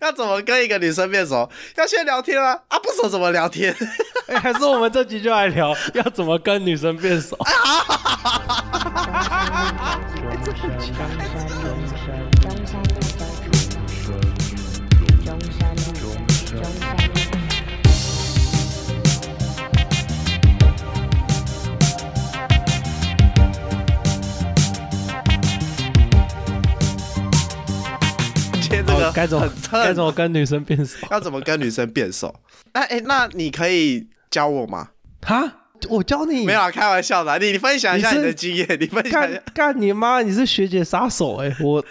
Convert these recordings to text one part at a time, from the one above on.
要怎么跟一个女生变熟？要先聊天啊！啊，不熟怎么聊天？哎、还是我们这集就来聊要怎么跟女生变熟。哦该怎么该怎么跟女生变熟？要怎么跟女生变熟？那哎、那你可以教我吗？哈，我教你。没有啊，开玩笑的啊、你你分享一下你的经验，你分享一下干。干你妈！你是学姐杀手哎、我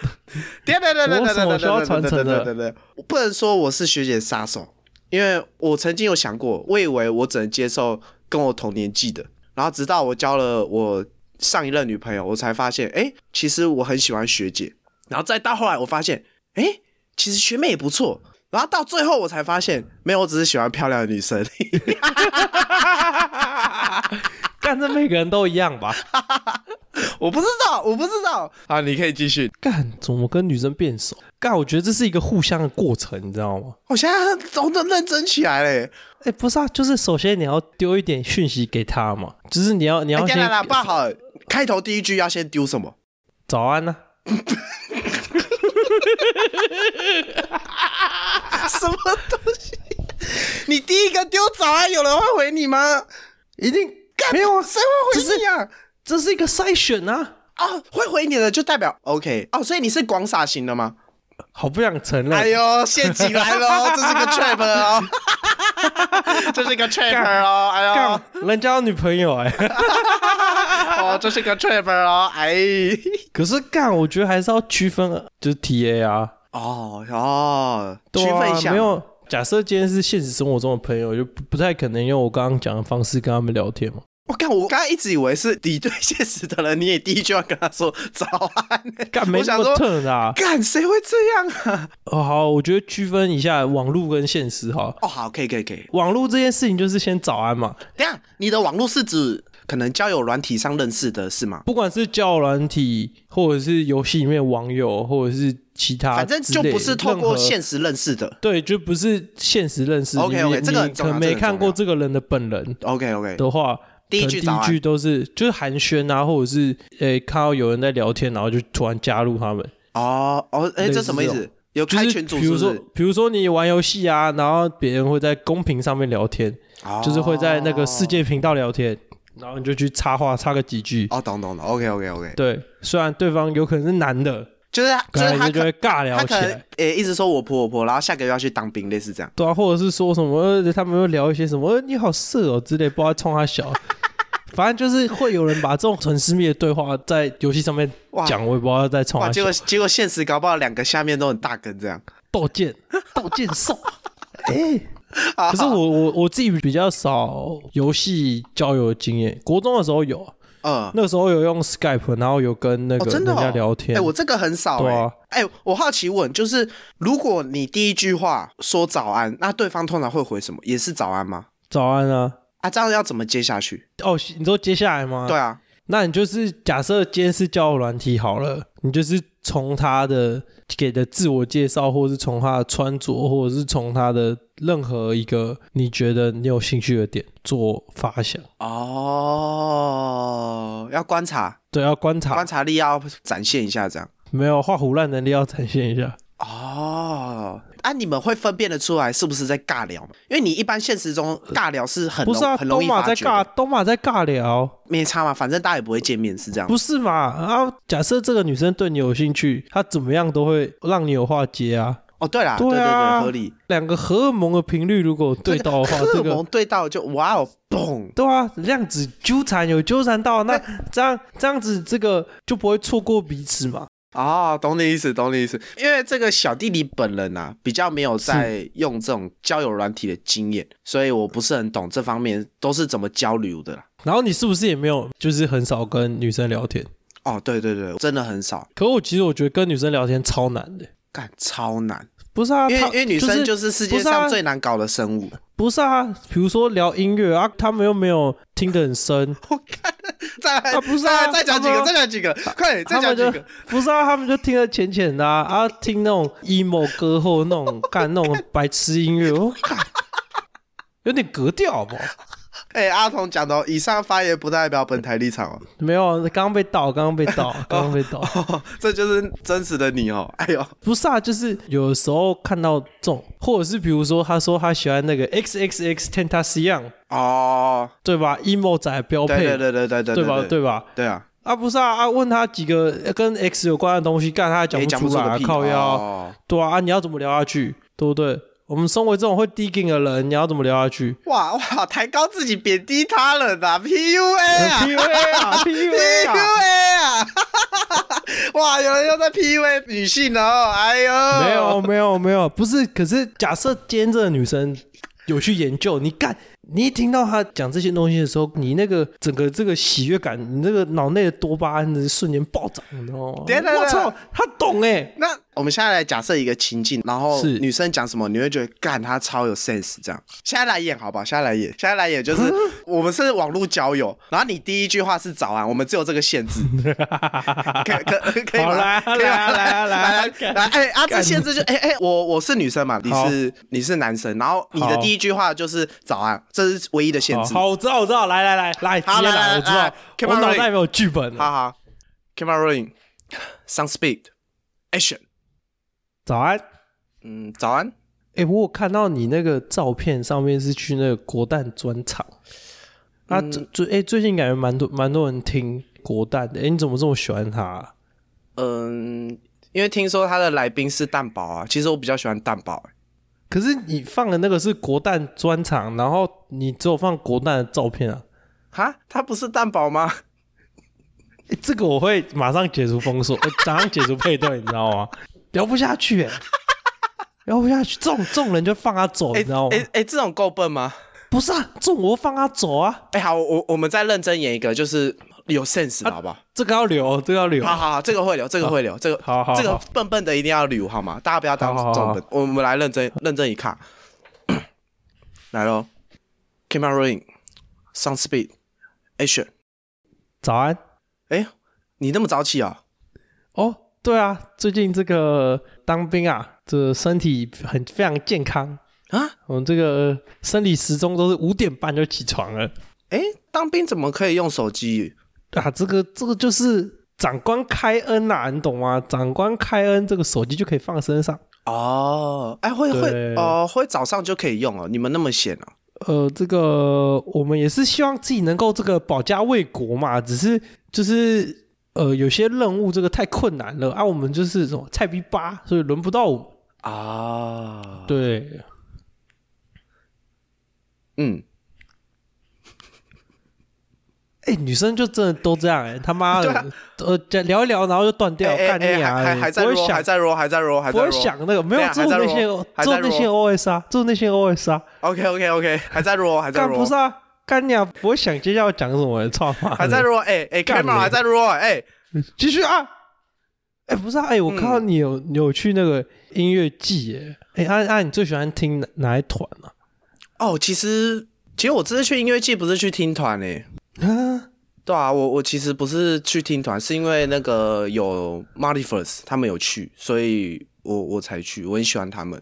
对对对对对对对对对对对，我不能说我是学姐杀手，因为我曾经有想过，我以为我只能接受跟我同年纪的，然后直到我交了我上一任女朋友，我才发现，哎，其实我很喜欢学姐，然后再到后来我发现，哎，其实学妹也不错。然后到最后我才发现，没有，我只是喜欢漂亮的女生。干这每个人都一样吧？我不知道，我不知道。啊，你可以继续。干怎么跟女生变熟？干，我觉得这是一个互相的过程，你知道吗？我现在真的认真起来嘞。哎、不是啊，就是首先你要丢一点讯息给他嘛，就是你要你要哎，先等等等，不好，开头第一句要先丢什么？早安呢、什么东西？你第一个丢早安，有人会回你吗？一定干没有啊，谁会回你啊？这是一个筛选啊，啊，会回你的就代表 OK 哦，所以你是广撒型的吗？好不想承认。哎呦，陷阱来了哦，这是个 trap 哦，这是个 trap 哦，哎呦干，，人家有女朋友哎、哦，这是个 trap 哦，哎，可是干，我觉得还是要区分，就是 T A 啊，哦哦，区分一下，没有。假设今天是现实生活中的朋友，就不不太可能用我刚刚讲的方式跟他们聊天嘛。我看我刚刚一直以为是敌对现实的人，你也第一句话跟他说早安，干没那么我想说，turn 啊！干谁会这样啊？哦，好，我觉得区分一下网络跟现实哈。哦，好，可以可以可以。网络这件事情就是先早安嘛，等一下，你的网络是指可能交友软体上认识的是吗？不管是交友软体，或者是游戏里面网友，或者是其他反正就不是透过现实认识的。对，就不是现实认识。OK，OK，你这个可能没看过这个人的本人 OK OK，的话，第一句第一句都是就是寒暄啊，或者是诶、看到有人在聊天，然后就突然加入他们。哦哦，哎，这什么意思？有就是开群组比如说比如说你玩游戏啊，然后别人会在公屏上面聊天，哦就是会在那个世界频道聊天，然后你就去插话插个几句。哦，懂懂懂，OK OK OK，对，虽然对方有可能是男的，就是他就可是他就会尬聊起来。诶一直说我婆我婆，然后下个月要去当兵，类似这样。对啊，或者是说什么，呃他们会聊一些什么，呃你好色哦之类，不知道冲他小。反正就是会有人把这种很私密的对话在游戏上面讲，我也不知道在冲哇，他小结果。结果现实搞不好两个下面都很大根这样。斗剑，斗剑兽。哎、可是我我我自己比较少游戏交友的经验，国中的时候有啊，嗯，那个时候有用 Skype，然后有跟那哦，个人家聊天。哎、我这个很少欸、对啊哎、我好奇问，就是如果你第一句话说早安，那对方通常会回什么？也是早安吗？早安啊！啊，这样要怎么接下去？哦，你说接下来吗？对啊，那你就是假设今天是交友软体好了，你就是从他的给的自我介绍，或者是从他的穿着，或者是从他的任何一个你觉得你有兴趣的点做发想。哦，要观察，对，要观察观，察力要展现一下，这样。没有画虎烂能力要展现一下。哦，啊，你们会分辨得出来是不是在尬聊吗？因为你一般现实中尬聊是很容不是啊，很容易东马在尬东马在尬聊，没差嘛，反正大家也不会见面，是这样。不是嘛？啊，假设这个女生对你有兴趣，她怎么样都会让你有话接啊。哦，对啦，对对对啊对，合理。两个荷尔蒙的频率如果对到的话，荷 这个尔蒙对到就哇哦，嘣！对啊，量子纠缠有纠缠到，那这样这样子，这个就不会错过彼此嘛。哦，懂你意思，懂你意思。因为这个小弟弟本人啊，比较没有在用这种交友软体的经验，所以我不是很懂这方面都是怎么交流的啦。然后你是不是也没有，就是很少跟女生聊天？哦，对对对，真的很少，可我其实我觉得跟女生聊天超难的。干超难，不是啊，因为因为女生就是世界上最难搞的生物。不是啊，比如说聊音乐啊，他们又没有听得很深，再来，啊不是啊再讲几个，再讲几个，快点，再讲几个。不是啊，他们就听得浅浅的啊，啊，听那种 emo 歌或那种干那种白痴音乐，我靠，有点格调好不好？哎、阿童讲的哦，以上发言不代表本台立场哦，没有，刚刚被盗，刚刚被盗，刚刚被盗。这就是真实的你哦。哎呦，不是啊，就是有时候看到这种，或者是比如说，他说他喜欢那个 X X X Tentacion，哦，对吧？emo 仔标配，对对对对对对对吧？对对吧？对啊，啊，不是啊，啊，问他几个跟 X 有关的东西，干他还讲也不出来靠腰，哦对啊，啊，你要怎么聊下去，对不对？我们身为这种会 digging 的人，你要怎么聊下去？哇哇，抬高自己，贬低他人的？PUA 啊，PUA 啊，，PUA 啊，哇，有人又在 PUA 女性哦，哎呦，没有没有没有，不是，可是假设今天这个女生有去研究，你干，你一听到他讲这些东西的时候，你那个整个这个喜悦感，你那个脑内的多巴胺的瞬间暴涨，你知道吗？我操，他懂哎、那我们现在来假设一个情境，然后是。女生讲什么，你会觉得干他超有 sense 这样。现在来演好不好？现在来演，现在来演就是我们是网络交友，然后你第一句话是早安，我们只有这个限制，可可可以吗？好来来来来来干来，哎啊，这限制就哎哎，我我是女生嘛，你是你是男生，然后你的第一句话就是早安，这是唯一的限制。好好，我知道我知道，来来来来，直接好来我知道，我脑袋没有剧本，好好，camera rolling，sound speed，action，早安。嗯，早安。哎、我有看到你那个照片上面是去那个国蛋专场。啊，嗯。最最哎最近感觉蛮多蛮多人听国蛋的，哎、你怎么这么喜欢他啊、嗯，因为听说他的来宾是蛋堡啊，其实我比较喜欢蛋堡、欸。可是你放的那个是国蛋专场，然后你只有放国蛋的照片啊，哈，它不是蛋堡吗？哎、这个我会马上解除封锁，呃马上解除配对，你知道吗？聊不下去、哎，聊不下去，这种这种人就放他走，哎你知道吗？哎哎，这种够笨吗？不是啊，这种我放他走啊，哎、好，我我们再认真演一个，就是有 sense，好不好？这个要留，这个要留，好好好，这个会留，这个会留，这个好好好这个笨笨的一定要留，好吗？大家不要当重笨。我们来认真认真一看，来喽，camera rolling，sound speed，action。早安。哎、你那么早起啊、哦，对啊，最近这个当兵啊，这身体很非常健康。啊？我们这个生理时钟都是五点半就起床了哎、当兵怎么可以用手机？啊！这个这个就是长官开恩呐、你懂吗？长官开恩，这个手机就可以放身上。哦，哎、会会对哦，会早上就可以用哦。你们那么闲哦？呃，这个我们也是希望自己能够这个保家卫国嘛，只是就是呃有些任务这个太困难了啊，我们就是这种菜逼八，所以轮不到我们。啊，，对，嗯，哎、女生就真的都这样哎、他妈的，啊呃，聊一聊，然后就断掉，哎干你啊！还还还在不会 roll，还想，在 roll，还在 roll，还不会在。想那个，没有，只有对啊还在那些有那些 OS 啊，做那些 OS 啊，OK OK OK，还在 roll，还在干不是啊，干你啊！不会想接下来要讲什么，操妈，还在 roll。哎哎干，camera 你还在 roll，哎，继续啊！哎，不是啊，哎，我看到你有你有去那个音乐季，哎，哎，啊啊，你最喜欢听哪哪一团啊？哦，其实其实我这次去音乐季不是去听团诶。啊，对啊，我我其实不是去听团，是因为那个有 m a r t i f e r s 他们有去，所以我我才去，我很喜欢他们。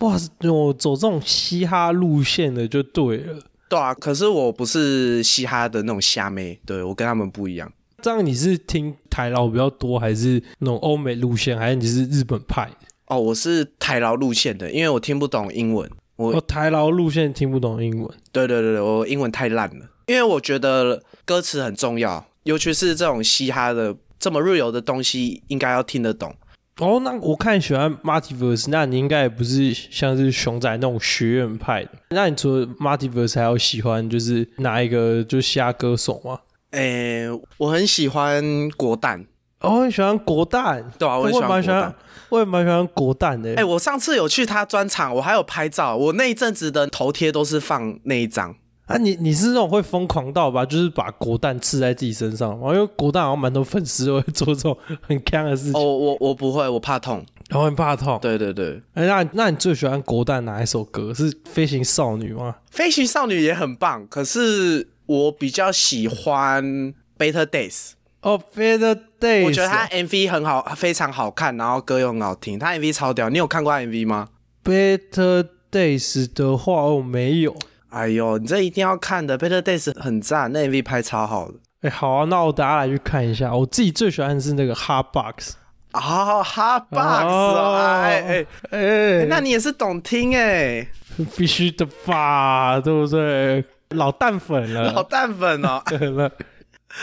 哇，我走这种嘻哈路线的就对了。对啊，可是我不是嘻哈的那种虾妹，对我跟他们不一样。这样你是听台劳比较多，还是那种欧美路线，还是你是日本派？哦，我是台劳路线的，因为我听不懂英文。我我台劳路线听不懂英文。对对对对，我英文太烂了，因为我觉得歌词很重要，尤其是这种嘻哈的这么 real 的东西，应该要听得懂。哦，那我看你喜欢 Multiverse，那你应该也不是像是熊仔那种学院派的。那你除了 Multiverse 还有喜欢就是哪一个就是嘻哈歌手吗？诶，我很喜欢国蛋，哦，很喜欢国蛋，对啊，我很喜我也蛮喜欢我也蛮喜欢国蛋的。哎、我上次有去他专场，我还有拍照，我那一阵子的头贴都是放那一张。啊，你你是那种会疯狂到吧？就是把国蛋刺在自己身上吗？因为国蛋好像蛮多粉丝都会做这种很坑的事情，哦，我我不会，我怕痛。然后很怕痛。对对对，哎，那那你最喜欢国蛋哪一首歌？是《飞行少女》吗？飞行少女也很棒，可是我比较喜欢 Better Days，哦，Better Days，我觉得他 MV 很好，非常好看，然后歌又很好听，他 MV 超屌。你有看过 MV 吗？Better Days 的话，我没有。哎呦，你这一定要看的，Better Days 很赞，那 MV 拍超好的。哎，好啊，那我等下来去看一下。我自己最喜欢的是那个 Hard Box。哦，Hot Box，哦哎哎哎哎，那你也是懂听哎，必须的吧，对不对？老蛋粉了，老蛋粉哦。了。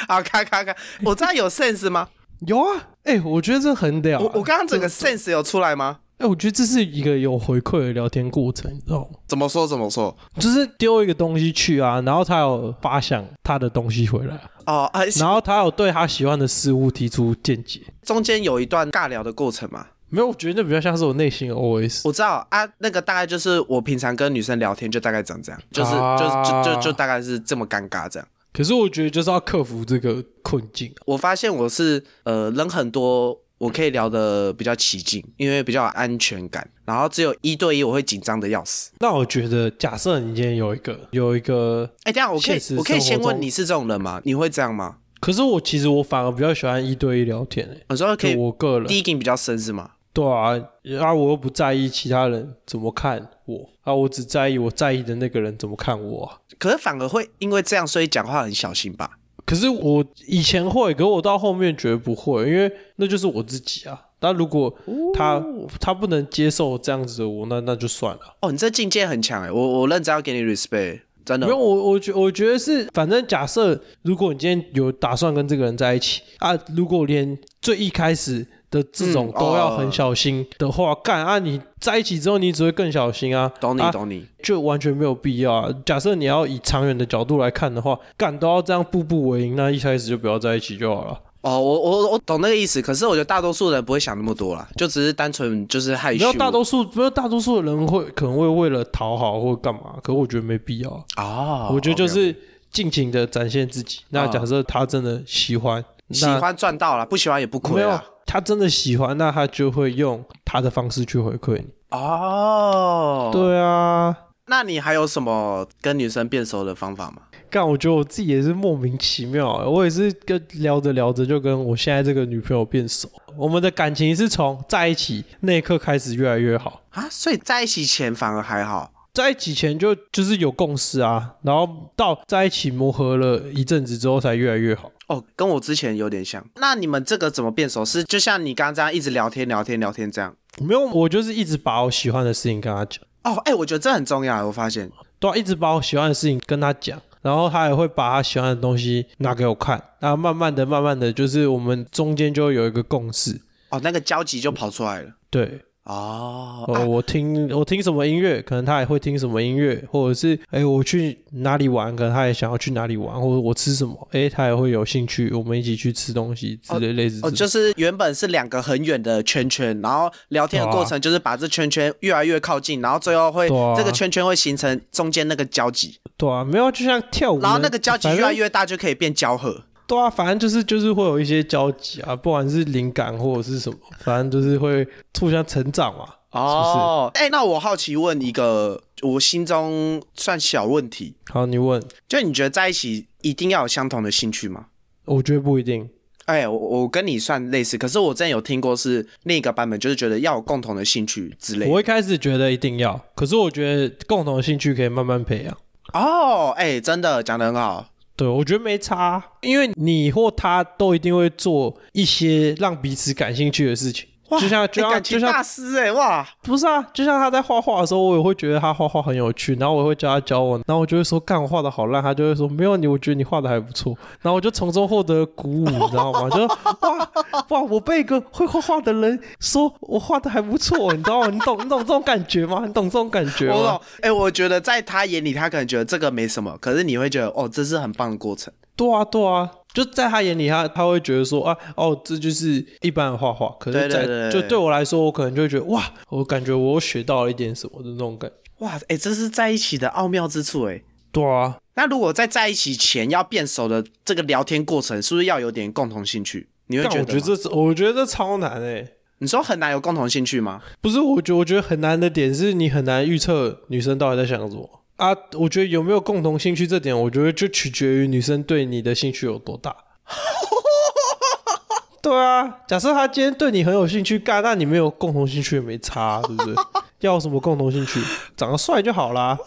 好，看看看，我知道有 sense 吗？有啊，哎、我觉得这很屌、啊。我我刚刚整个 sense 有出来吗？哎、我觉得这是一个有回馈的聊天过程，你知道吗？怎么说怎么说？就是丢一个东西去啊，然后他有发想他的东西回来，哦，啊，然后他有对他喜欢的事物提出见解。中间有一段尬聊的过程嘛？没有，我觉得那比较像是我内心的 OS。我知道啊，那个大概就是我平常跟女生聊天就大概长这样，就是、啊就就就就大概是这么尴尬这样。可是我觉得就是要克服这个困境啊。我发现我是呃人很多，我可以聊得比较起劲，因为比较有安全感。然后只有一对一，我会紧张的要死。那我觉得，假设你今天有一个有一个，哎，等一下我可以我可以先问你是这种人吗？你会这样吗？可是我其实我反而比较喜欢一对一聊天、欸，有时候可以我个人第一印比较深是吗？对啊，啊，我又不在意其他人怎么看我啊，我只在意我在意的那个人怎么看我啊、可是反而会因为这样，所以讲话很小心吧？可是我以前会，可我到后面觉得不会，因为那就是我自己啊。那如果他、他不能接受这样子的我，那那就算了。哦，你这境界很强哎，我我认真要给你 respect，真的因为。我我觉我觉得是，反正假设如果你今天有打算跟这个人在一起啊，如果连最一开始的这种嗯都要哦很小心的话，干、啊，你在一起之后你只会更小心啊。懂你啊懂你，就完全没有必要啊。假设你要以长远的角度来看的话，干都要这样步步为营，那一开始就不要在一起就好了。哦，我我我懂那个意思，可是我觉得大多数人不会想那么多啦，就只是单纯就是害羞。没有大多数，没有大多数的人会可能会为了讨好或干嘛，可我觉得没必要啊。哦，我觉得就是尽情的展现自己。那假设他真的喜欢，那喜欢赚到了，不喜欢也不没有亏啊。他真的喜欢，那他就会用他的方式去回馈你。哦，，对啊，那你还有什么跟女生变熟的方法吗？干，我觉得我自己也是莫名其妙欸，我也是跟聊着聊着就跟我现在这个女朋友变熟，我们的感情是从在一起那一刻开始越来越好。啊，所以在一起前反而还好。在一起前就就是有共识啊，然后到在一起磨合了一阵子之后才越来越好。哦，跟我之前有点像。那你们这个怎么变熟？是就像你刚刚这样一直聊天聊天聊天这样？没有，我就是一直把我喜欢的事情跟他讲，哦，哎、我觉得这很重要。我发现，对啊、一直把我喜欢的事情跟他讲，然后他也会把他喜欢的东西拿给我看，然后慢慢的、慢慢的，就是我们中间就会有一个共识。哦，那个交集就跑出来了。对，哦，哦，我听我听什么音乐，可能他也会听什么音乐，或者是哎我去哪里玩，可能他也想要去哪里玩，或者我吃什么，哎他也会有兴趣，我们一起去吃东西之类类似这哦，就是原本是两个很远的圈圈，然后聊天的过程就是把这圈圈越来越靠近，然后最后会、啊。这个圈圈会形成中间那个交集，对啊，没有就像跳舞，然后那个交集越来越大，就可以变交合。对啊，反正就是就是会有一些交集啊，不管是灵感或者是什么，反正就是会互相成长嘛。哦，哎、那我好奇问一个我心中算小问题，好，你问，就你觉得在一起一定要有相同的兴趣吗？我觉得不一定。哎、我我跟你算类似，可是我之前有听过是另一个版本，就是觉得要有共同的兴趣之类的。我一开始觉得一定要，可是我觉得共同的兴趣可以慢慢培养。哦，哎、真的讲得很好。对，我觉得没差，因为你或他都一定会做一些让彼此感兴趣的事情。就像就哎像就像大师哎、哇！不是啊，就像他在画画的时候，我也会觉得他画画很有趣，然后我也会教他教我，然后我就会说干我画的好烂，他就会说没有你，我觉得你画的还不错，然后我就从中获得鼓舞，你知道吗？就哇 哇，我被一个会画画的人说我画的还不错，你知道吗？你懂 你懂这种感觉吗？你懂这种感觉吗我懂？，哎、我觉得在他眼里，他可能觉得这个没什么，可是你会觉得，哦，这是很棒的过程。对啊，对啊，就在他眼里，他他会觉得说啊，哦，这就是一般的画画。可是在，就对我来说，我可能就会觉得哇，我感觉我学到了一点什么的那种感觉。哇，哎、这是在一起的奥妙之处哎。对啊，那如果在在一起前要变熟的这个聊天过程，是不是要有点共同兴趣？你会觉得我？觉得这是，我觉得这超难诶、你说很难有共同兴趣吗？不是，我觉得我觉得很难的点是你很难预测女生到底在想什么啊。我觉得有没有共同兴趣这点，我觉得就取决于女生对你的兴趣有多大。对啊，假设她今天对你很有兴趣，干，那你没有共同兴趣也没差，对不对？要什么共同兴趣？长得帅就好啦。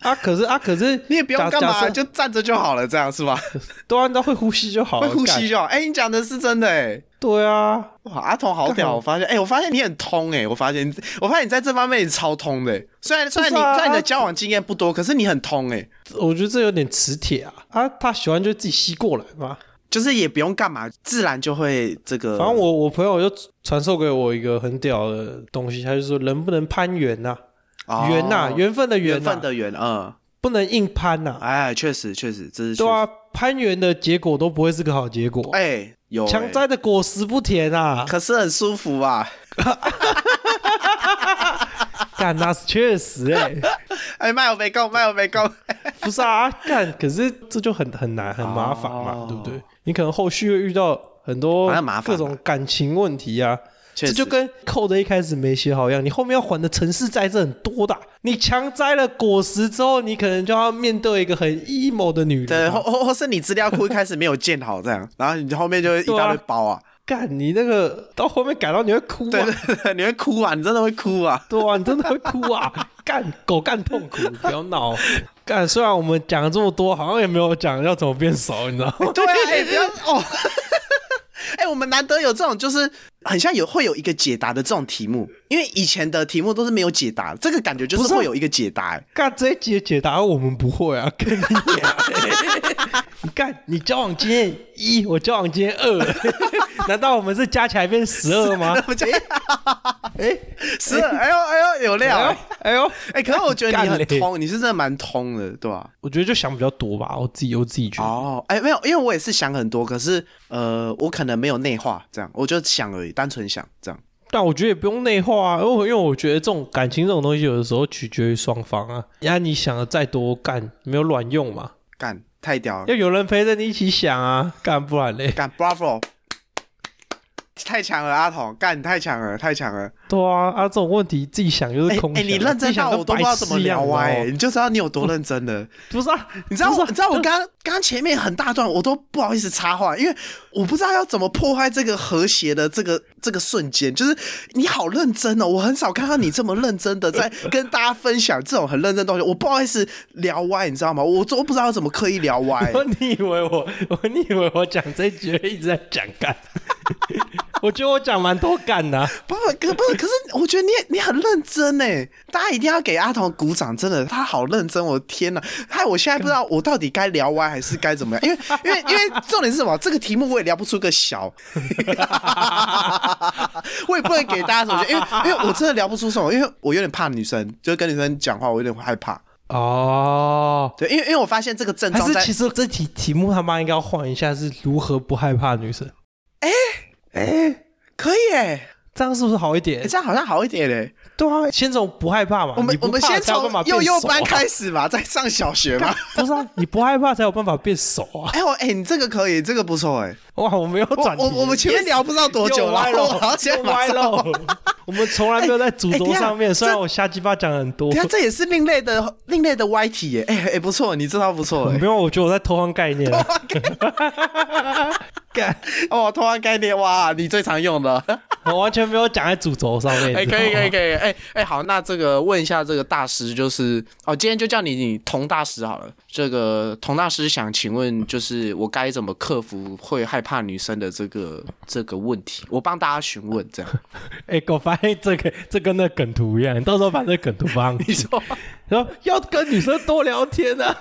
啊，可是啊，可是你也不用干嘛，就站着就好了，这样是吧？对啊，你知道会呼吸就好了，会呼吸。就好。哎、你讲的是真的哎。对啊，哇，阿童好屌！我发现，哎、我发现你很通哎，我发现，我发现你在这方面你超通的欸。虽然虽然你、虽然你的交往经验不多，可是你很通哎，我觉得这有点磁铁啊。啊，他喜欢就自己吸过来嘛。就是也不用干嘛，自然就会这个。反正我我朋友就传授给我一个很屌的东西，他就说人不能攀缘呐、哦缘呐、缘分的缘、缘分，的缘，嗯，不能硬攀呐、哎，确实确实，这是对啊，攀缘的结果都不会是个好结果。哎、强摘的果实不甜啊！可是很舒服啊。干那是确实哎、哎，卖我没够，卖我没够。不是啊，干，可是这就很很难很麻烦嘛，哦对不对？你可能后续会遇到很多各种感情问题啊。这就跟扣的一开始没写好一样，你后面要还的城市债是很多的啊。你强摘了果实之后，你可能就要面对一个很 emo 的女对，人啊。或或或是你资料库一开始没有建好，这样，然后你后面就一大堆包啊。干你那个到后面改到你会哭对啊，对对，你会哭啊，你真的会哭啊。对啊，你真的会哭啊！干狗干痛苦，不要闹。干，虽然我们讲了这么多，好像也没有讲要怎么变熟，你知道吗？对啊，哎、不要哦。哎、我们难得有这种，就是很像有会有一个解答的这种题目，因为以前的题目都是没有解答，这个感觉就是会有一个解答、哎干这一集的解答我们不会啊，跟 你讲。你看，你交往经验一，我交往经验二，难道我们是加起来变十二吗？哎，十二哎。呦哎呦有料、哎呦哎哎呦，哎、可是我觉得你很通，你是真的蛮通的，对吧、我觉得就想比较多吧，我自己我自己觉得。哦，哎、没有，因为我也是想很多，可是呃，我可能没有内化，这样我就想而已，单纯想这样。但我觉得也不用内化啊，因为因为我觉得这种感情这种东西，有的时候取决于双方啊。呀，你想的再多，干没有卵用嘛？干，太屌了，要有人陪着你一起想啊，干不然嘞？干，Bravo，太强了，阿童，干，你太强了，太强了。对啊，啊，这种问题自己想就哎、是空想。哎、你认真到我都不知道怎么聊歪、你就知道你有多认真了。不是啊，你知道我，啊你知道我刚刚前面很大段我都不好意思插话，因为我不知道要怎么破坏这个和谐的这个这个瞬间。就是你好认真哦，我很少看到你这么认真的在跟大家分享这种很认真的东西。我不好意思聊歪，你知道吗？我都不知道要怎么刻意聊歪。你以为我，我你以为我讲这句一直在讲干？我觉得我讲蛮多干的啊、不不可不是，可是我觉得你你很认真呢，大家一定要给阿童鼓掌，真的，他好认真，我的天哪！害我现在不知道我到底该聊歪还是该怎么样，因为 因为因为重点是什么？这个题目我也聊不出个小，我也不能给大家什么，因为因为我真的聊不出什么，因为我有点怕女生，就跟女生讲话，我有点害怕。哦，对，因为因为我发现这个症状在还是其实这题题目他妈应该要换一下，是如何不害怕女生？哎可以哎，这样是不是好一哎点？这样好像好一点嘞。对啊，先从不害怕嘛。我们我们先从幼幼班开始嘛，再上小学嘛。不是啊，你不害怕才有办法变熟啊！哎我哎，你这个可以，这个不错哎。哇，我没有转题我我们前面聊不知道多久了，又歪了，像又歪了。我们从来没有在主轴上面，虽然我瞎鸡巴讲很多你看，这也是另类的另类的歪题耶，哎哎不错，你这套不错哎 没。有，我觉得我在偷换概念啊。干，哦，偷换概念哇，你最常用的。我完全没有讲在主轴上面。哎，可以可以可以，哎哎好，那这个问一下这个大师，就是哦，今天就叫你你童大师好了。这个童大师想请问，就是我该怎么克服会害怕女生的这个 这个问题？我帮大家询问这样。哎，我发现这个这跟那梗图一样，你到时候把这梗图放。你说然后要跟女生多聊天啊，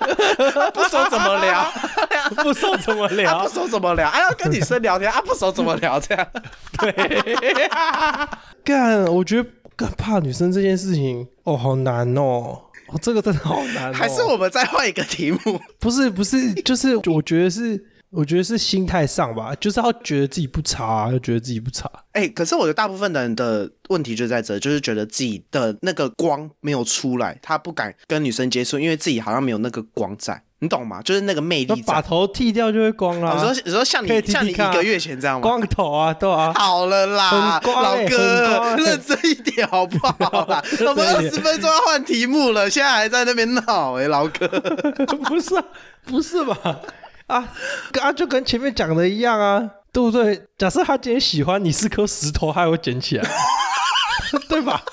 不熟怎么聊？不熟怎么啊聊不？熟怎么聊？啊要跟女生聊天啊不熟怎么聊？这样。对干，我觉得干怕女生这件事情，哦，好难哦。哦，这个真的好难、哦。还是我们再换一个题目？不是不是，就是我觉得是，我觉得是心态上吧，就是要觉得自己不差，要觉得自己不差。哎、可是我觉得大部分的人的问题就在这，就是觉得自己的那个光没有出来，他不敢跟女生接触，因为自己好像没有那个光在，你懂吗？就是那个魅力把。头剃掉就会光啦、你说你说像你像你一个月前这样吗？光头啊，对啊。好了啦，老哥，认真一点好不好 啦？我们二十分钟要换题目了，现在还在那边闹哎、老哥。不是啊，不是吧？啊，啊就跟前面讲的一样啊，对不对？假设他今天喜欢你是颗石头，他会捡起来，对吧？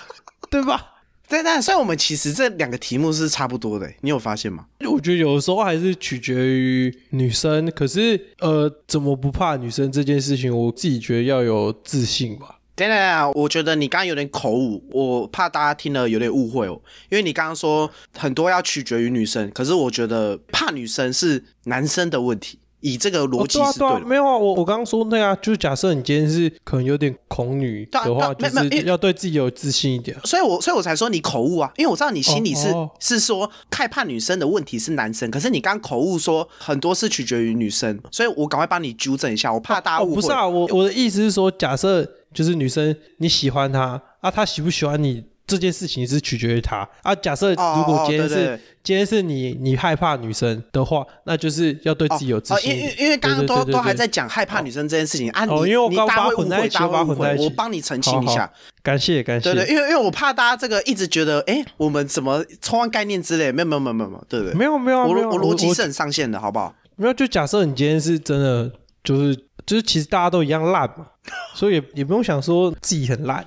对吧？但但虽然我们其实这两个题目是差不多的，你有发现吗？我觉得有的时候还是取决于女生，可是呃，怎么不怕女生这件事情，我自己觉得要有自信吧。等等等，我觉得你刚刚有点口误，我怕大家听了有点误会哦。因为你刚刚说很多要取决于女生，可是我觉得怕女生是男生的问题。以这个逻辑是对啊对啊。没有啊，我我刚刚说那个啊，就是假设你今天是可能有点恐女的话，就是要对自己有自信一点。所以我所以我才说你口误啊，因为我知道你心里是、是说害怕女生的问题是男生，可是你刚口误说很多是取决于女生，所以我赶快帮你纠正一下，我怕大家哦，误会。不是啊，我我的意思是说，假设就是女生你喜欢她啊，她喜不喜欢你这件事情是取决于她啊。假设哦如果今天是、哦对对今天是你你害怕女生的话，那就是要对自己有自哦，信一点。因为因为刚刚都对对对对都还在讲害怕女生这件事情啊，你哦因为我刚你大混在一起大家我把它会误会，混在一起我帮你澄清一好下。感谢感谢。对对，因为因为我怕大家这个一直觉得，哎，我们怎么抽换概念之类，没有没有没有没有没有，对不对？没有没有啊我没有啊我逻辑是很上线的，好不好？没有，就假设你今天是真的，就是就是，其实大家都一样烂嘛，所以也也不用想说自己很烂。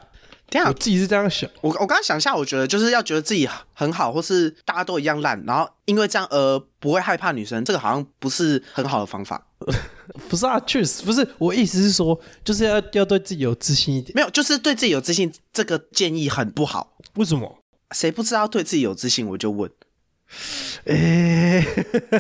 等一下我自己是这样想，我我刚刚想一下，我觉得就是要觉得自己很好，或是大家都一样烂，然后因为这样而不会害怕女生，这个好像不是很好的方法。不是啊，确实不是。我意思是说，就是要要对自己有自信一点。没有，就是对自己有自信，这个建议很不好。为什么？谁不知道对自己有自信，我就问，哎、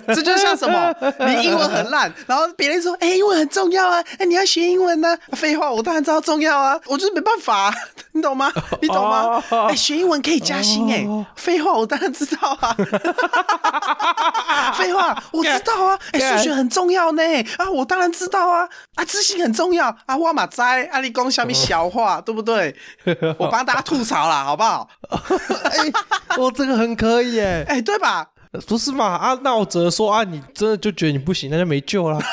这就像什么？你英文很烂，然后别人说，哎、英文很重要啊，哎、你要学英文呢、废话，我当然知道重要啊，我就是没办法、啊，你懂吗？你懂吗？哎、哦学英文可以加薪哎、哦废话，我当然知道啊。废话，我知道啊。哎、干数学很重要呢。啊，我当然知道啊。啊，自信很重要啊。哇马哉，啊，你讲下面小话，对不对？我帮大家吐槽啦，好不好？哎、我这个很可以哎，哎、对吧？不是嘛？啊，那我只能说啊，你真的就觉得你不行，那就没救了。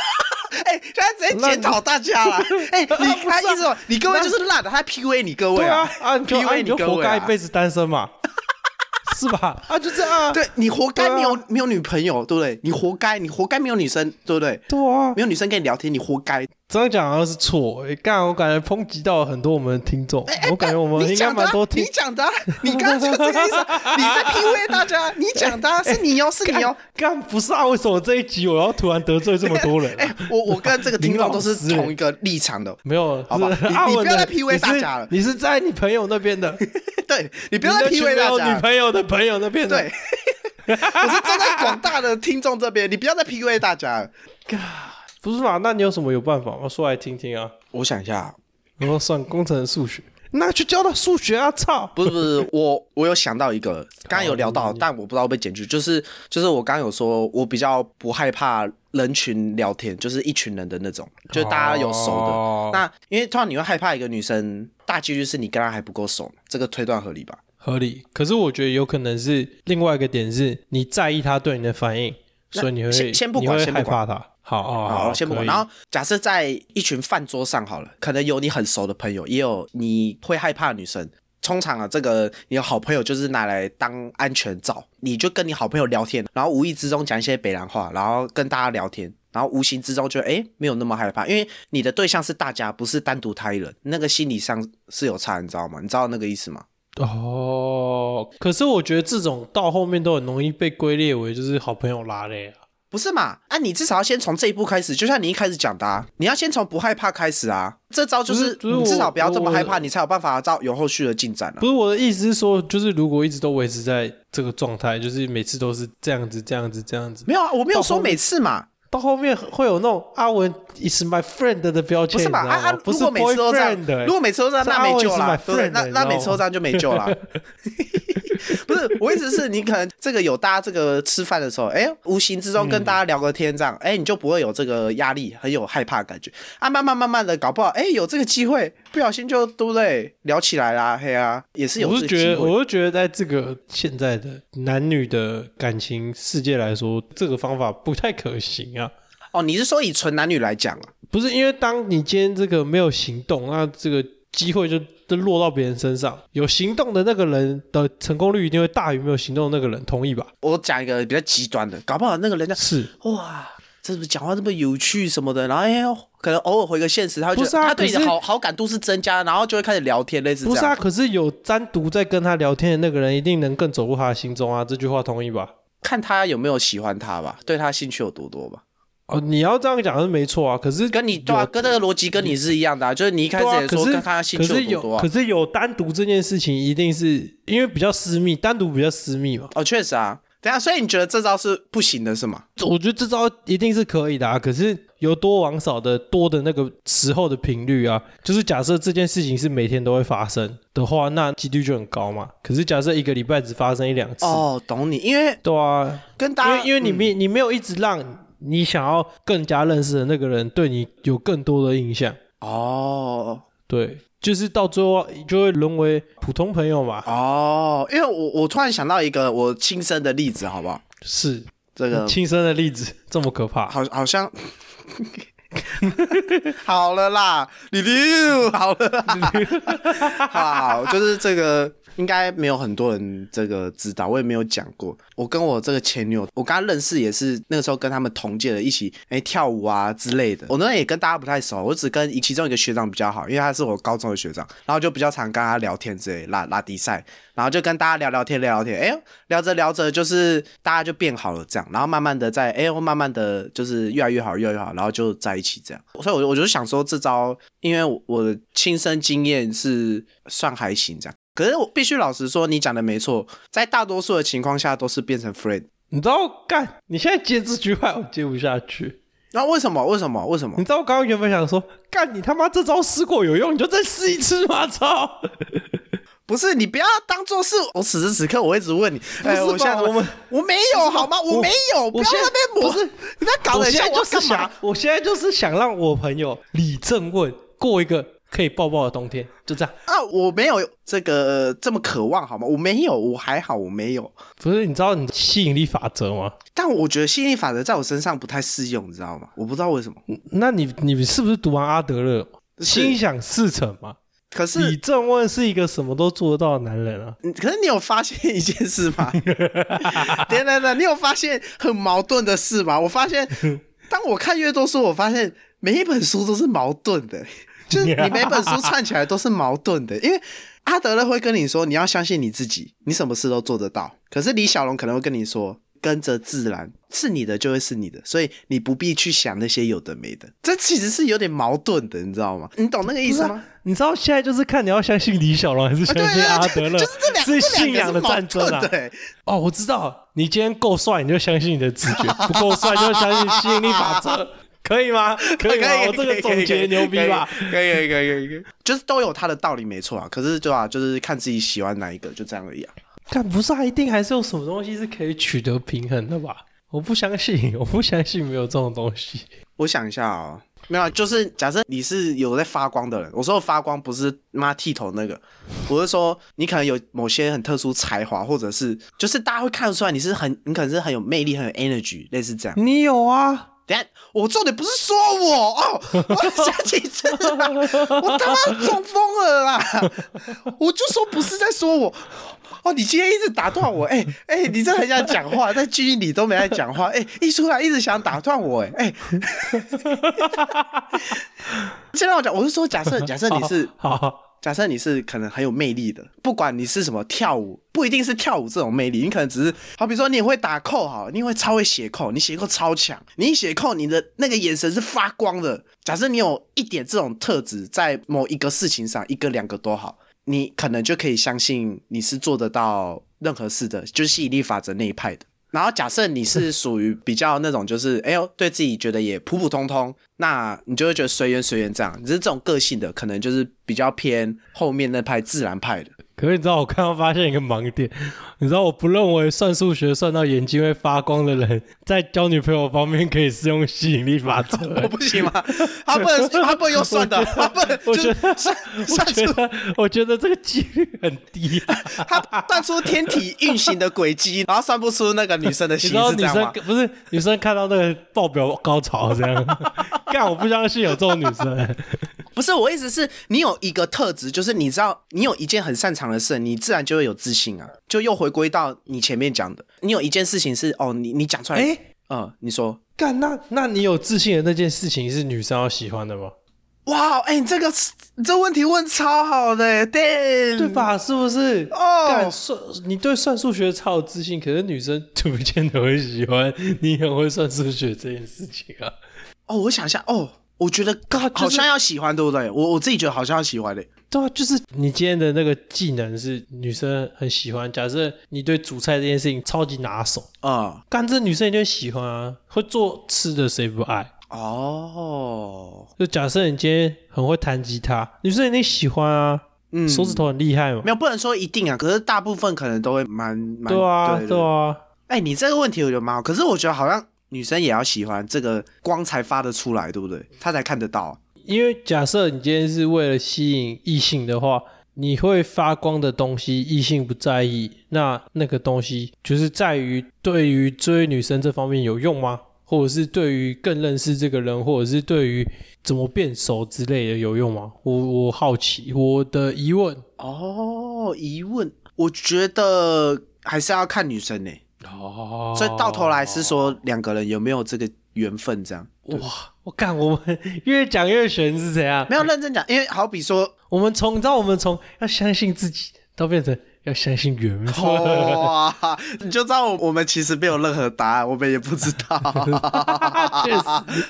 哎、现在直接检讨大家了。哎、你他意思说你各位就是烂的，他 PUA 你各位啊啊，，PUA 你就活各位啊。该一辈子单身嘛，是吧？啊，就这样啊。对你活该没有、没有女朋友，对不对？你活该，你活该没有女生，对不对？对啊，没有女生跟你聊天，你活该。这样讲好像是错。哎，干，我感觉抨击到了很多我们的听众，我感觉我们应该蛮多，听你。讲的啊、你刚刚就这个意思啊，你在 PUA 大家，你讲的啊、是你哦，是你哦。干不是啊？为什么这一集我要突然得罪这么多人啊、哎、我我跟这个听众都是同一个立场的，没有，好吧你不要再 PUA 大家了你是在你朋友那边的，对你不要再 PUA 大家。朋友的朋友那边的。对，我是站在广大的听众这边，你不要再 PUA 大家了。不是嘛？那你有什么有办法吗？说来听听啊。我想一下，然后算工程数学，那去教他数学啊！操！不是不是，我我有想到一个，刚刚有聊到，但我不知道会不会剪去，就是就是我刚刚有说，我比较不害怕人群聊天，就是一群人的那种，就是大家有熟的。哦那因为通常你会害怕一个女生，大几率是你跟她还不够熟，这个推断合理吧？合理。可是我觉得有可能是另外一个点是，你在意她对你的反应，所以你会先先不管你会先不管害怕他。好哦，好，先不管。然后假设在一群饭桌上好了，可能有你很熟的朋友，也有你会害怕的女生。通常啊，这个你的好朋友就是拿来当安全罩，你就跟你好朋友聊天，然后无意之中讲一些北兰话，然后跟大家聊天，然后无形之中就哎没有那么害怕，因为你的对象是大家，不是单独他一人，那个心理上是有差，你知道吗？你知道那个意思吗？哦，可是我觉得这种到后面都很容易被归列为就是好朋友拉嘞啊。不是嘛？啊，你至少要先从这一步开始，就像你一开始讲的、啊，你要先从不害怕开始啊。这招就是你至少不要这么害怕，你才有办法照有后续的进展啊不。是我的意思是说，就是如果一直都维持在这个状态，就是每次都是这样子、这样子、这样子，没有啊，我没有说每次嘛，到后面会有那种阿文 is my friend 的标签，不是嘛？啊啊你知道吗，不是如果每次都这样的，如果每次都这样，那没救了那那每次都这样就没救了。不是，我意思是你可能这个有大家这个吃饭的时候，哎，无形之中跟大家聊个天，这样，哎，你就不会有这个压力，很有害怕的感觉啊。慢慢慢慢的，搞不好，哎，有这个机会，不小心就对不对？聊起来啦，嘿啊，也是有我是觉得。我是觉得，在这个现在的男女的感情世界来说，这个方法不太可行啊。哦，你是说以纯男女来讲啊？不是因为当你今天这个没有行动，那这个机会就就落到别人身上。有行动的那个人的成功率一定会大于没有行动的那个人，同意吧？我讲一个比较极端的，搞不好那个人家是，哇，这不是讲话这么有趣什么的，然后哎呦，可能偶尔回个现实，他会觉得他对你的好好感度是增加，然后就会开始聊天，类似不是啊。可是有单独在跟他聊天的那个人，一定能更走入他的心中啊。这句话同意吧？看他有没有喜欢他吧，对他兴趣有多多吧。哦，你要这样讲是没错啊。可是跟你对啊，有跟这个逻辑跟你是一样的、啊，就是你一开始也说可是跟他兴趣可是有啊可。是有单独这件事情，一定是因为比较私密，单独比较私密嘛。哦，确实啊。等一下，所以你觉得这招是不行的，是吗？我觉得这招一定是可以的啊，可是由多往少的多的那个时候的频率啊，就是假设这件事情是每天都会发生的话，那几率就很高嘛。可是假设一个礼拜只发生一两次，哦，懂你，因为对啊，跟大家因为因为你嗯没、你没有一直让你想要更加认识的那个人对你有更多的印象，哦对，就是到最后就会沦为普通朋友嘛。哦，因为我我突然想到一个我亲身的例子，好不好？是这个亲身的例子这么可怕，好好像 好了啦，你溜好了啦，好，就是这个应该没有很多人这个知道，我也没有讲过。我跟我这个前女友，我跟她认识也是那个时候跟他们同届的，一起哎、跳舞啊之类的。我那也跟大家不太熟，我只跟其中一个学长比较好，因为他是我高中的学长，然后就比较常跟他聊天之类，拉拉迪赛，然后就跟大家聊聊天聊聊天，哎、聊着聊着就是大家就变好了这样，然后慢慢的在哎、慢慢的就是越来越好越来越好，然后就在一起这样。所以我我就想说这招，因为我的亲身经验是算还行这样。可是我必须老实说，你讲的没错，在大多数的情况下都是变成 friend。你知道干？你现在接这句话我接不下去。然后为什么？为什么？为什么你？知道我刚刚原本想说，干你他妈这招试过有用，你就再试一次嘛！操！不是你不要当做是我此时此刻我一直问你，哎，是我现在我们我没有好吗？我没有，不要在在那边抹，不是你不要搞我得像我要现在就是干嘛？，我现在就是想让我朋友李正问过一个可以抱抱的冬天，就这样。啊，我没有这个这么渴望好吗？我没有，我还好，我没有。不是，你知道你吸引力法则吗？但我觉得吸引力法则在我身上不太适用，你知道吗？我不知道为什么。那你你是不是读完阿德勒，心想事成嘛？可是李正问是一个什么都做得到的男人啊！嗯可是你有发现一件事吗？等等等，你有发现很矛盾的事吗？我发现，当我看越多书，我发现每一本书都是矛盾的，就是 你每本书串起来都是矛盾的。因为阿德勒会跟你说，你要相信你自己，你什么事都做得到。可是李小龙可能会跟你说，跟着自然，是你的就会是你的，所以你不必去想那些有的没的。这其实是有点矛盾的，你知道吗？你懂那个意思吗？你知道现在就是看你要相信李小龙还是相信阿德勒，就是这两是信仰的战争啊！盾的欸哦，我知道，你今天够帅，你就相信你的直觉；不够帅，就相信吸引力法则，可以吗？可以吗？我这个总结牛逼吧？可以可以可以可以，就是都有它的道理，没错啊。可是对吧、就是看自己喜欢哪一个，就这样而已啊。但不是啊，一定还是有什么东西是可以取得平衡的吧？我不相信，我不相信没有这种东西。我想一下啊、没有啊，就是假设你是有在发光的人，我说的发光不是妈剃头那个，我是说你可能有某些很特殊才华，或者是就是大家会看得出来你是很，你可能是很有魅力、很有 energy，类似这样。你有啊？等下，我重点不是说我哦，我想起次啦，我他妈中风了啦！我就说不是在说我。哦，你今天一直打断我，哎、哎、你真的很想讲话，在剧里都没在讲话，哎、一出来一直想打断我，哎、哎，先让我讲，我是说，假设假设你是好好假设你是可能很有魅力的，不管你是什么跳舞，不一定是跳舞这种魅力，你可能只是好，比说你会打扣好，你会超会写扣，你写扣超强，你一写扣，你的那个眼神是发光的。假设你有一点这种特质，在某一个事情上，一个两个都好，你可能就可以相信你是做得到任何事的，就是吸引力法则那一派的。然后假设你是属于比较那种，就是哎呦，对自己觉得也普普通通，那你就会觉得随缘随缘这样。只是这种个性的，可能就是比较偏后面那派自然派的。可是你知道，我刚刚发现一个盲点，你知道我不认为算数学算到眼睛会发光的人，在交女朋友方面可以适用吸引力法则、我不行吗？他不能，他不能用算的，他不能，就是我觉得算我算出觉得，我觉得这个几率很低、他算出天体运行的轨迹，然后算不出那个女生的心 你知道女是这样吗？生不是女生看到那个爆表高潮这样，干我不相信有这种女生。不是，我意思是你有一个特质，就是你知道你有一件很擅长的事，你自然就会有自信啊。就又回归到你前面讲的，你有一件事情是哦，你你讲出来，哎、嗯，你说干那那你有自信的那件事情是女生要喜欢的吗？哇，哎、你这个你这问题问超好的，对对？吧？是不是？哦干算你对算数学超有自信，可是女生就不见得会喜欢你很会算数学这件事情啊。哦，我想一下，哦，我觉得就是好像要喜欢，对不对？我我自己觉得好像要喜欢的。对啊，就是你今天的那个技能是女生很喜欢。假设你对煮菜这件事情超级拿手，啊、干这女生一定喜欢啊。会做吃的谁不爱？哦，就假设你今天很会弹吉他，女生一定喜欢啊。嗯，手指头很厉害嘛。没有不能说一定啊，可是大部分可能都会蛮蛮对啊，对对啊。哎、你这个问题我觉得蛮好，可是我觉得好像女生也要喜欢这个光才发得出来，对不对？她才看得到。因为假设你今天是为了吸引异性的话，你会发光的东西，异性不在意，那那个东西就是在于对于追女生这方面有用吗？或者是对于更认识这个人，或者是对于怎么变熟之类的有用吗？我我好奇，我的疑问。哦，疑问，我觉得还是要看女生呢、哦所以到头来是说两个人有没有这个缘分，这样哇，我看 我们越讲越悬是怎样？没有认真讲，因为好比说，我们从你知道我们从要相信自己，到变成要相信缘分。哇，你就知道我我们其实没有任何答案，我们也不知道。确实，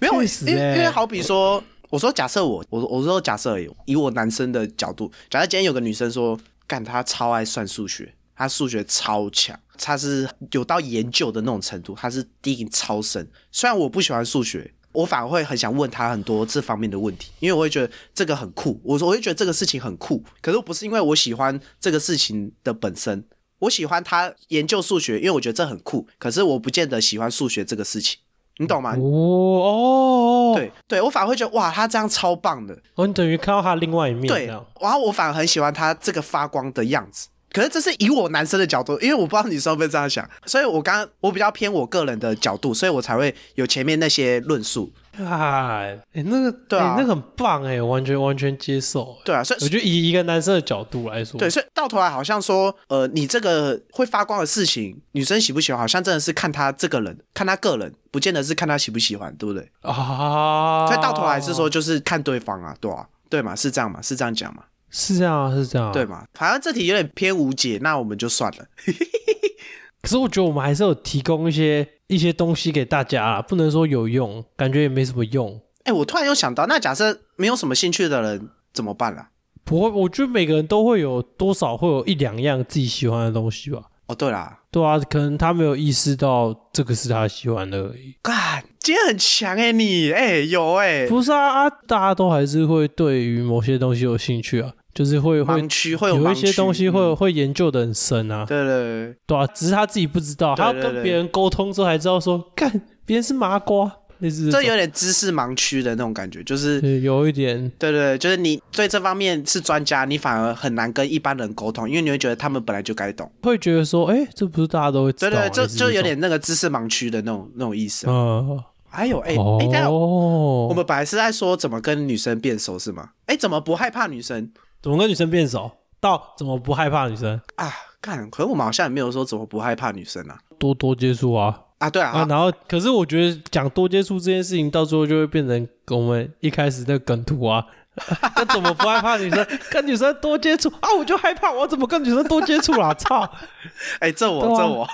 没有，确实因为欸因为好比说，我说假设我，我我说假设以我男生的角度，假设今天有个女生说，干她超爱算数学，她数学超强，他是有到研究的那种程度，他是低音超深。虽然我不喜欢数学。我反而会很想问他很多这方面的问题，因为我会觉得这个很酷，我我会觉得这个事情很酷。可是不是因为我喜欢这个事情的本身，我喜欢他研究数学，因为我觉得这很酷。可是我不见得喜欢数学这个事情，你懂吗？哦哦，对对，我反而会觉得哇，他这样超棒的。哦，你等于看到他另外一面，对，然后我反而很喜欢他这个发光的样子。可是这是以我男生的角度，因为我不知道女生会不会这样想，所以我刚刚我比较偏我个人的角度，所以我才会有前面那些论述。哎，哎，那个对啊哎那个很棒哎，完全完全接受。对啊，所以我觉得以一个男生的角度来说，对，所以到头来好像说，呃，你这个会发光的事情，女生喜不喜欢，好像真的是看他这个人，看他个人，不见得是看他喜不喜欢，对不对？啊，所以到头来是说，就是看对方啊，对啊，对嘛，是这样嘛，是这样讲嘛，是这样啊，是这样啊，对嘛？反正这题有点偏无解，那我们就算了。可是我觉得我们还是有提供一些一些东西给大家啦，不能说有用，感觉也没什么用。哎、我突然又想到，那假设没有什么兴趣的人怎么办啦？不会，我觉得每个人都会有多少会有一两样自己喜欢的东西吧。哦，对啦，对啊，可能他没有意识到这个是他喜欢的而已。干，今天很强哎、你哎、有哎、不是啊啊，大家都还是会对于某些东西有兴趣啊，就是会会盲区会有有一些东西会嗯。会研究的很深啊，对对对，对啊，只是他自己不知道，他跟别人沟通之后才知道说，干别人是麻瓜，类似这有点知识盲区的那种感觉，就是有一点。对对对，就是你对这方面是专家，你反而很难跟一般人沟通，因为你会觉得他们本来就该懂。会觉得说，哎，这不是大家都会知道吗，对对，就就有点那个知识盲区的那种那种意思。啊。嗯。还有哎哎，等一下哦，我们本来是在说怎么跟女生变熟是吗？哎，怎么不害怕女生怎么跟女生变熟？到怎么不害怕女生？啊？看，可是我们好像也没有说怎么不害怕女生啊。多多接触啊啊，对啊，啊！然后，可是我觉得讲多接触这件事情，到最后就会变成跟我们一开始的梗图啊。那怎么不害怕女生？跟女生多接触啊，我就害怕，我怎么跟女生多接触啦？操！哎，这我对啊这我，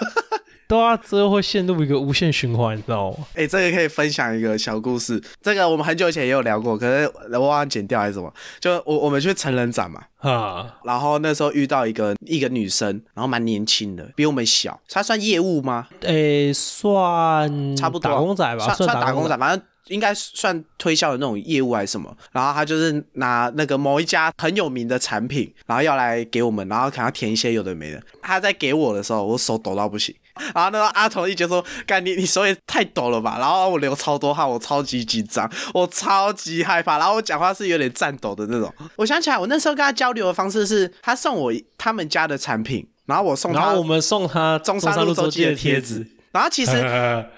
对啊，最后会陷入一个无限循环，你知道吗？哎，这个可以分享一个小故事。这个我们很久以前也有聊过，可是我忘了剪掉还是什么。就我我们去成人展嘛，啊，然后那时候遇到一个一个女生，然后蛮年轻的，比我们小。她算业务吗？哎，算差不多打工仔吧，算打工仔，。反正应该算推销的那种业务还是什么。然后他就是拿那个某一家很有名的产品，然后要来给我们，然后可能要填一些有的没的。他在给我的时候，我手抖到不行。然后那个阿童一觉说：“干你你手也太抖了吧！”然后我流超多汗，我超级紧张，我超级害怕。然后我讲话是有点颤抖的那种。我想起来，我那时候跟他交流的方式是，他送我他们家的产品，然后我送他然后我们送他中山路周记的贴纸纸。。然后其实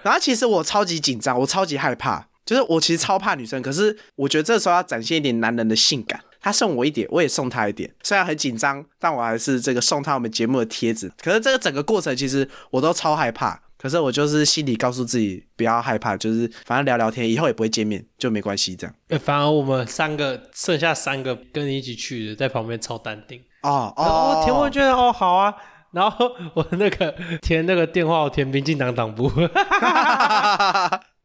然后其实我超级紧张，我超级害怕，就是我其实超怕女生，可是我觉得这时候要展现一点男人的性感。他送我一点，我也送他一点，虽然很紧张，但我还是这个送他我们节目的贴纸。可是这个整个过程其实我都超害怕，可是我就是心里告诉自己不要害怕，就是反正聊聊天，以后也不会见面，就没关系这样。欸反而我们三个剩下三个跟你一起去的，在旁边超淡定。哦哦，填问卷哦，好啊。然后我那个填那个电话，我填民进党党部。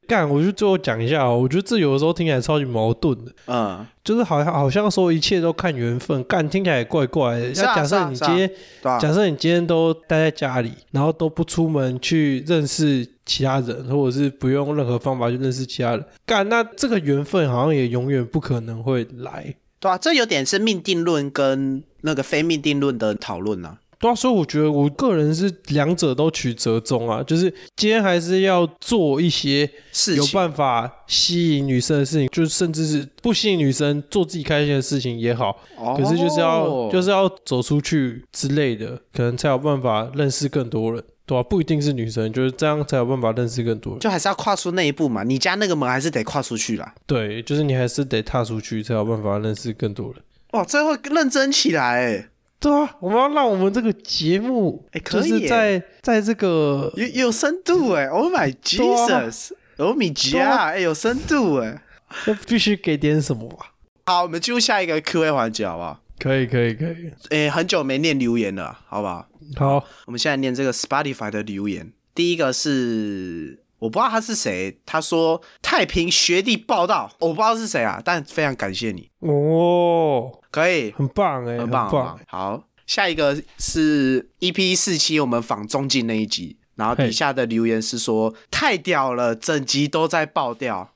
干，我就最后讲一下哦，我觉得这有的时候听起来超级矛盾的，嗯，就是好像好像说一切都看缘分，干听起来也怪怪的。那假设你今天，假设你今天都待在家里，然后都不出门去认识其他人，或者是不用任何方法去认识其他人，干，那这个缘分好像也永远不可能会来。对啊，这有点是命定论跟那个非命定论的讨论啊。对啊，所以我觉得我个人是两者都取折中啊，就是今天还是要做一些有事情办法吸引女生的事情，就是甚至是不吸引女生做自己开心的事情也好，哦可是就是要就是要走出去之类的，可能才有办法认识更多人，对吧、不一定是女生，就是这样才有办法认识更多人。就还是要跨出那一步嘛，你家那个门还是得跨出去啦。对，就是你还是得踏出去，才有办法认识更多人。哇，最后认真起来，哎，对啊，我们要让我们这个节目，可以在在这个有有深度哎，Oh my Jesus，Oh my God，哎，有深度哎。要必须给点什么吧？好，我们进入下一个 Q&A 环节好不好？可以，可以，可以。哎，很久没念留言了，好不好？好，我们现在念这个 Spotify 的留言。第一个是我不知道他是谁，他说太平学弟报道，我不知道是谁啊，但非常感谢你，哦，可以，很棒哎，很棒，很棒棒。。好，下一个是 EP 四七，我们仿中进那一集，然后底下的留言是说太屌了，整集都在爆掉，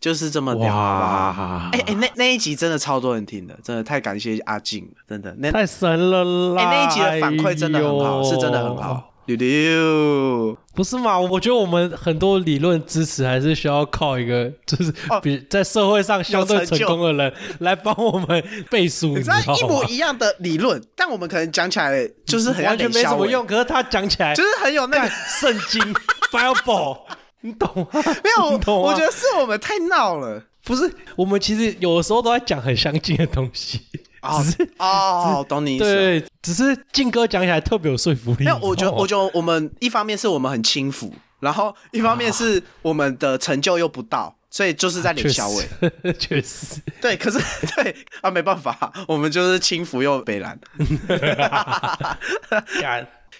就是这么屌，好不好？哇，哎哎，那那一集真的超多人听的，真的太感谢阿静了，真的。那太神了啦！哎、那一集的反馈真的很好，哎是真的很好。溜溜，不是嘛？我觉得我们很多理论支持还是需要靠一个，就是哦比在社会上相对成功的人来帮我们背书，你知道一模一样的理论，但我们可能讲起来就是完全没什么用，可是他讲起来，就是很有那个圣经 Bible，你懂吗？没有，你懂我觉得是我们太闹了。不是，我们其实有的时候都在讲很相近的东西，哦只是哦，懂你意思。对，只是静哥讲起来特别有说服力。那，我觉得，我觉得我们一方面是我们很轻浮，然后一方面是我们的成就又不到，所以就是在领小伟。确实，对，可是对啊，没办法，我们就是轻浮又北蓝。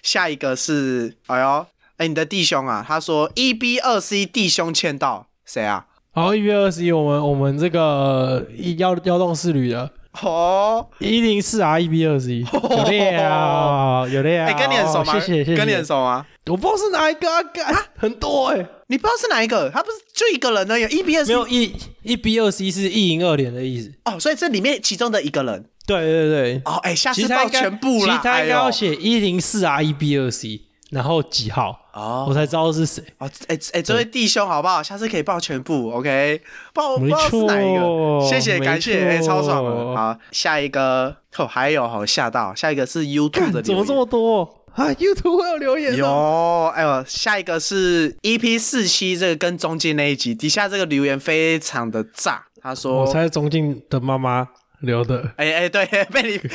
下一个是，哎呦，哎，你的弟兄啊，他说一 B 二 C 弟兄签到，谁啊？好，一月二十一，我们我们这个一幺幺洞四旅的哦，一零四 R 一 B 二十一，有料，有料。哎、跟你很熟吗？谢谢谢谢。跟你很，熟吗？我不知道是哪一个啊，干很多哎，你不知道是哪一个？他不是就一个人呢？有一 B 二没 C 有一一 B 二十一是一赢二连的意思。哦，所以这里面其中的一个人对对对，哦，哎、下次报全部啦，其他要写一零四 R 一 B 二 C，然后几号，哦我才知道是谁。哦，哎、哎、这位弟兄好不好？下次可以报全部，OK？报不没知道是哪一个，谢谢感谢，哎、错超爽的。好，下一个哦，还有好吓到，下一个是 YouTube 的，怎么这么多啊？YouTube 会有留言有，哦？哎呦，下一个是 EP 四七，这个跟中间那一集底下这个留言非常的炸，他说我猜钟静的妈妈留的。哎哎，对，被你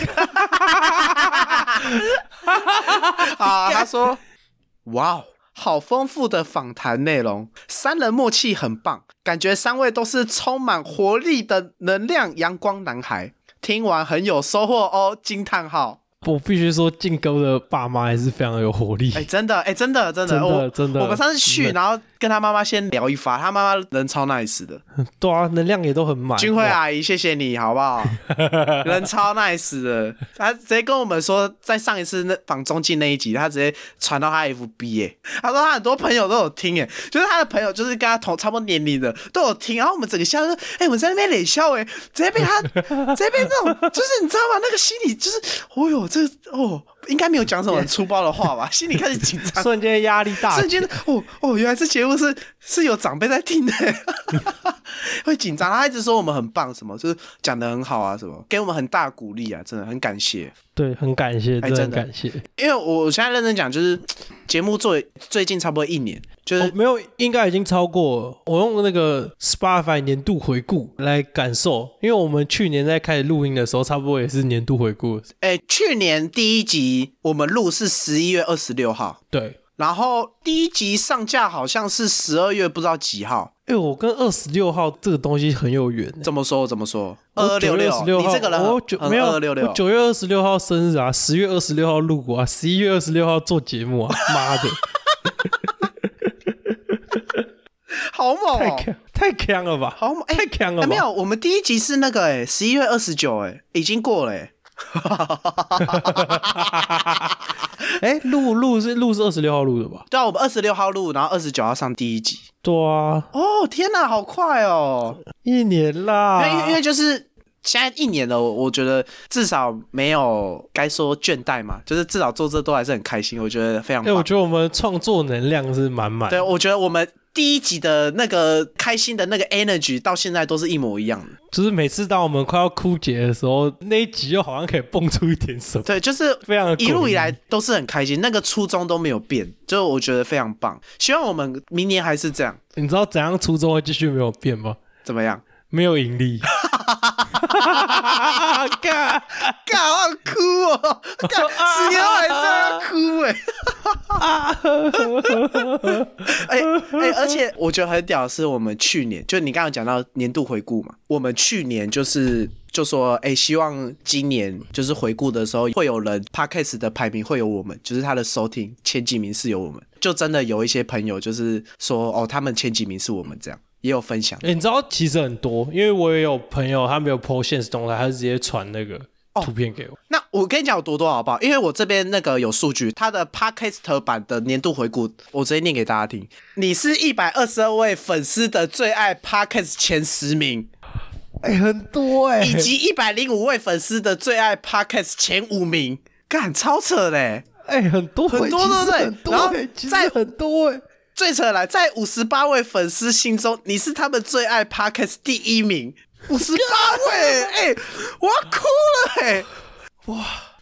好，他说，哇哦，好丰富的访谈内容，三人默契很棒，感觉三位都是充满活力的能量阳光男孩，听完很有收获哦！惊叹号！我必须说，进沟的爸妈还是非常有活力。哎，真的，哎，真的，真的，真的我真的我们上次去，然后跟他妈妈先聊一发，他妈妈人超 nice 的，对啊，能量也都很满。君慧，阿姨，谢谢你好不好？人超 nice 的，他直接跟我们说，在上一次那访中进那一集，他直接传到他 FB 耶，他说他很多朋友都有听耶，就是他的朋友就是跟他同差不多年龄的都有听，然后我们整个笑说，哎、我们在那边冷笑哎，直接被他 直接被那种，就是你知道吗？那个心里就是，哦哟，这哦，应该没有讲什么 很粗暴的话吧，心里开始紧张。瞬间压力大瞬间哦哦，原来这节目是是有长辈在听的，会紧张。他一直说我们很棒，什么就是讲的很好啊，什么给我们很大鼓励啊，真的很感谢。对，很感谢，真的感谢。因为我我现在认真讲，就是节目做最近差不多一年，就是、哦，没有，应该已经超过。我用那个 Spotify 年度回顾来感受，因为我们去年在开始录音的时候，差不多也是年度回顾。哎、去年第一集我们录是十一月二十六号，对，然后第一集上架好像是十二月不知道几号，哎、我跟二十六号这个东西很有缘、欸。怎么说怎么说？二二六六，你这个人我九没有二六六，九月二十六号生日啊，十月二十六号录过啊，十一月二十六号做节目啊，妈的，好猛哦，太强太强了吧，好猛！哎太强了没有，我们第一集是那个哎，十一月二十九，哎，已经过了哎。哎，录录是录是二十六号录的吧？对啊，我们二十六号录，然后二十九号上第一集。对啊，哦，天哪，好快哦！一年啦，因为因为就是现在一年了，我我觉得至少没有该说倦怠嘛，就是至少做这都还是很开心，我觉得非常哎、棒。我觉得我们创作能量是满满。对，我觉得我们第一集的那个开心的那个 energy 到现在都是一模一样的。就是每次当我们快要枯竭的时候，那一集又好像可以蹦出一点什么，对，就是非常一路以来都是很开心，那个初衷都没有变，就我觉得非常棒。希望我们明年还是这样，你知道怎样初衷会继续没有变吗？怎么样？没有盈利。干干，我要哭哦！干，十年后还要哭哎、哎哎，而且我觉得很屌的是，我们去年就你刚刚讲到年度回顾嘛，我们去年就是就说，哎、希望今年就是回顾的时候，会有人 podcast 的排名会有我们，就是他的收听前几名是有我们，就真的有一些朋友就是说，哦，他们前几名是我们这样，也有分享。欸你知道其实很多，因为我也有朋友，他没有 po 现实动态，他是直接传那个图片给我。那我跟你讲有多多好不好？因为我这边那个有数据，他的 Podcast 版的年度回顾，我直接念给大家听。你是一百二十二位粉丝的最爱 Podcast 前十名，哎、很多哎、以及一百零五位粉丝的最爱 Podcast 前五名，干超扯嘞！哎、很多欸很多对不对很多然后欸其实在很多哎、最扯的来，在五十八位粉丝心中，你是他们最爱 Podcast 第一名，五十八位，哎、我要哭了哎、哇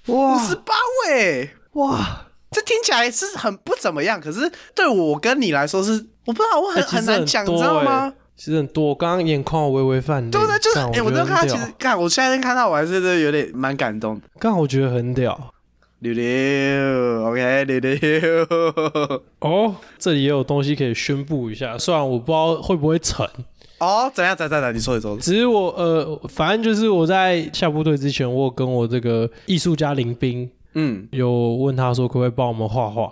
哇五十八位。哇，这听起来是很不怎么样，可是对我跟你来说是，我不知道，我很、很难讲，你知道吗欸？？其实很多，我刚刚眼眶微微泛泪，对不对？就是干哎、我都看到，其实看，我现在看到我还是真的有点蛮感动的。刚我觉得很屌六六，OK，六六，哦。这里也有东西可以宣布一下，虽然我不知道会不会成，哦，怎样？怎样？怎样？你说，一说。只是我呃，反正就是我在下部队之前，我有跟我这个艺术家林斌嗯，有问他说可不可以帮我们画画，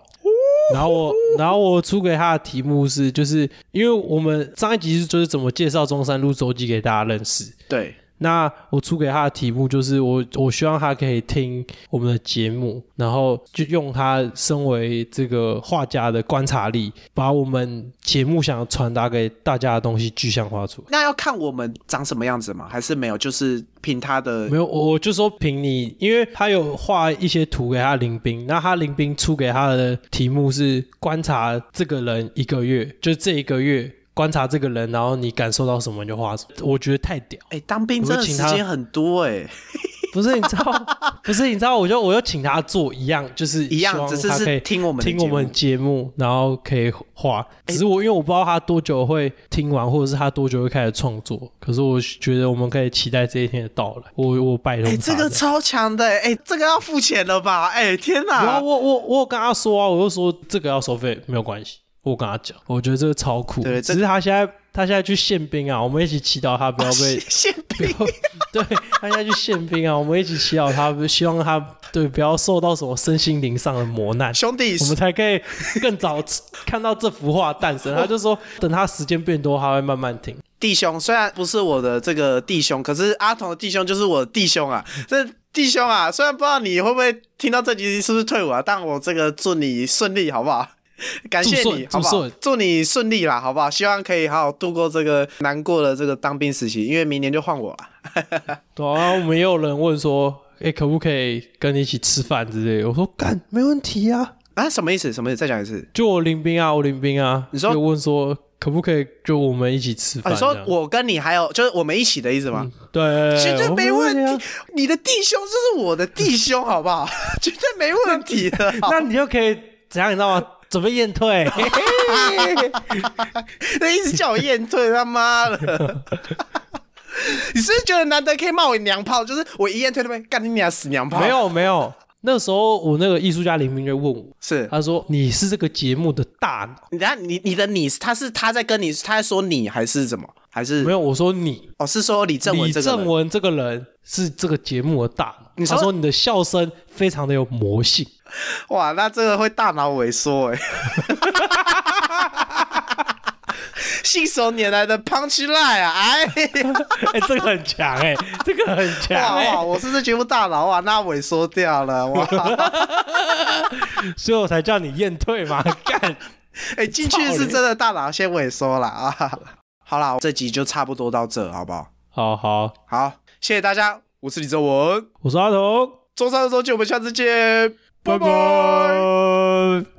然后我然后我出给他的题目是，就是因为我们上一集是就是怎么介绍中山路周记给大家认识，对，那我出给他的题目就是我我希望他可以听我们的节目，然后就用他身为这个画家的观察力，把我们节目想要传达给大家的东西具象化出来。那要看我们长什么样子吗？还是没有？就是凭他的没有，我我就说凭你，因为他有画一些图给他林斌，那他林斌出给他的题目是观察这个人一个月，就这一个月观察这个人，然后你感受到什么你就画什么。我觉得太屌，哎、当兵真的我就请他时间很多哎、不是你知道，不是你知道，我就我就请他做一样，就是一样只是是他可以听我们听我们节目，然后可以画。只是我因为我不知道他多久会听完，或者是他多久会开始创作。可是我觉得我们可以期待这一天的到来。我我拜托哎、他这个超强的哎、哎这个要付钱了吧？哎、天然哪！后我我我有跟他说啊，我就说这个要收费没有关系，我跟他讲，我觉得这个超酷。对只是他现在他现在去宪兵啊，我们一起祈祷他不要被 宪兵，对他现在去宪兵啊，我们一起祈祷他，希望他对不要受到什么身心灵上的磨难，兄弟，我们才可以更早看到这幅画诞生。他就说，等他时间变多，他会慢慢听。弟兄，虽然不是我的这个弟兄，可是阿童的弟兄就是我的弟兄啊。这弟兄啊，虽然不知道你会不会听到这集是不是退伍啊，但我这个祝你顺利，好不好？感谢，你好不好祝你顺利啦，好不好？希望可以好好度过这个难过的这个当兵时期，因为明年就换我了。对啊，我们也有人问说，哎、可不可以跟你一起吃饭之类的？我说干，没问题啊。啊，什么意思？什么意思？再讲一次。就我林兵啊，我林兵啊，你说就问说可不可以就我们一起吃啊、饭、你说我跟你还有就是我们一起的意思吗？对，绝对没问啊题。你的弟兄就是我的弟兄，好不好？绝对没问题的。那你就可以怎样，你知道吗？准备验退。那一直叫我验退，他妈的！你是不是觉得难得可以骂我娘炮？就是我一验退，那边干你娘死娘炮！没，有没有，那时候我那个艺术家林明就问我，是他说你是这个节目的大脑，你你你的你，他是他在跟你，他在说你还是什么？还是没有，我说你哦，是说李正文李这个人正文这个人是这个节目的大脑。你说你的笑声非常的有魔性，哇，那这个会大脑萎缩哎。信手拈来的 punch line 啊！哎，哎、这个很强哎、这个很强哎、哇哇，我是这节目大佬啊，那萎缩掉了哇！所以我才叫你验退嘛，干。哎，进去是真的大佬先萎缩了啊。好啦，这集就差不多到这，好不好？好好，好，谢谢大家，我是李哲文，我是阿童，周三的周记，我们下次见，Bye-bye. Bye-bye.